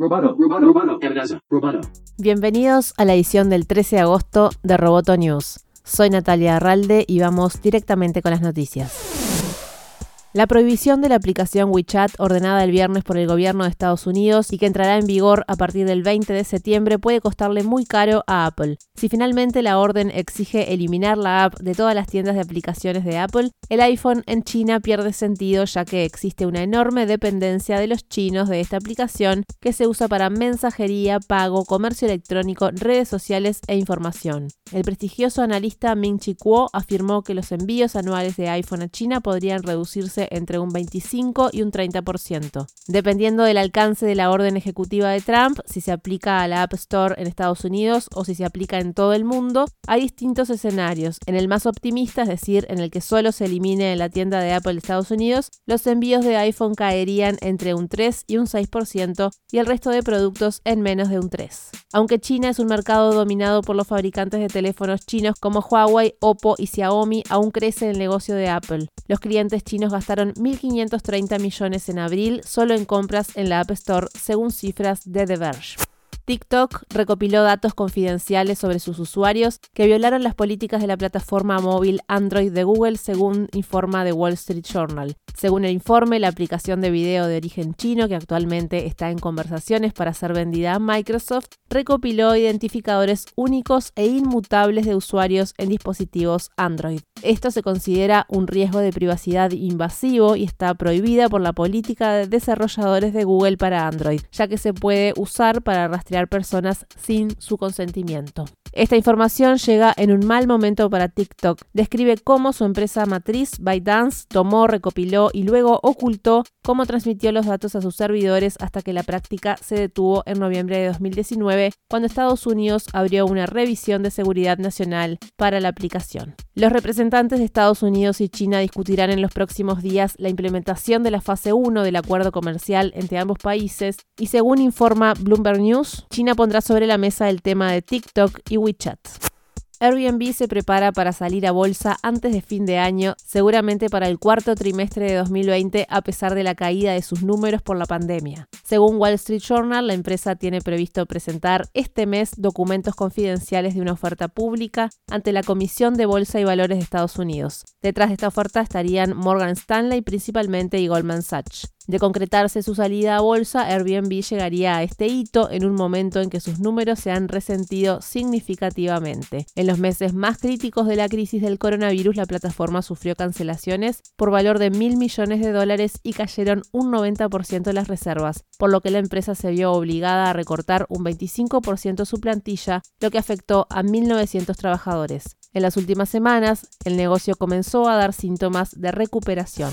Roboto, roboto, roboto. Bienvenidos a la edición del 13 de agosto de Roboto News. Soy Natalia Arralde y vamos directamente con las noticias. La prohibición de la aplicación WeChat ordenada el viernes por el gobierno de Estados Unidos y que entrará en vigor a partir del 20 de septiembre puede costarle muy caro a Apple. Si finalmente la orden exige eliminar la app de todas las tiendas de aplicaciones de Apple, el iPhone en China pierde sentido ya que existe una enorme dependencia de los chinos de esta aplicación que se usa para mensajería, pago, comercio electrónico, redes sociales e información. El prestigioso analista Ming Chi Kuo afirmó que los envíos anuales de iPhone a China podrían reducirse entre un 25 y un 30%. Dependiendo del alcance de la orden ejecutiva de Trump, si se aplica a la App Store en Estados Unidos o si se aplica en todo el mundo, hay distintos escenarios. En el más optimista, es decir, en el que solo se elimine en la tienda de Apple de Estados Unidos, los envíos de iPhone caerían entre un 3 y un 6% y el resto de productos en menos de un 3. Aunque China es un mercado dominado por los fabricantes de teléfonos chinos como Huawei, Oppo y Xiaomi, aún crece el negocio de Apple. Los clientes chinos gastaron 1.530 millones en abril solo en compras en la App Store, según cifras de The Verge. TikTok recopiló datos confidenciales sobre sus usuarios que violaron las políticas de la plataforma móvil Android de Google, según informa The Wall Street Journal. Según el informe, la aplicación de video de origen chino, que actualmente está en conversaciones para ser vendida a Microsoft, recopiló identificadores únicos e inmutables de usuarios en dispositivos Android. Esto se considera un riesgo de privacidad invasivo y está prohibida por la política de desarrolladores de Google para Android, ya que se puede usar para rastrear personas sin su consentimiento. Esta información llega en un mal momento para TikTok. Describe cómo su empresa matriz, ByteDance, tomó, recopiló y luego ocultó cómo transmitió los datos a sus servidores hasta que la práctica se detuvo en noviembre de 2019, cuando Estados Unidos abrió una revisión de seguridad nacional para la aplicación. Los representantes de Estados Unidos y China discutirán en los próximos días la implementación de la fase 1 del acuerdo comercial entre ambos países y según informa Bloomberg News, China pondrá sobre la mesa el tema de TikTok y WeChat. Airbnb se prepara para salir a bolsa antes de fin de año, seguramente para el cuarto trimestre de 2020, a pesar de la caída de sus números por la pandemia. Según Wall Street Journal, la empresa tiene previsto presentar este mes documentos confidenciales de una oferta pública ante la Comisión de Bolsa y Valores de Estados Unidos. Detrás de esta oferta estarían Morgan Stanley principalmente y Goldman Sachs. De concretarse su salida a bolsa, Airbnb llegaría a este hito en un momento en que sus números se han resentido significativamente. En los meses más críticos de la crisis del coronavirus, la plataforma sufrió cancelaciones por valor de mil millones de dólares y cayeron un 90% las reservas, por lo que la empresa se vio obligada a recortar un 25% su plantilla, lo que afectó a 1.900 trabajadores. En las últimas semanas, el negocio comenzó a dar síntomas de recuperación.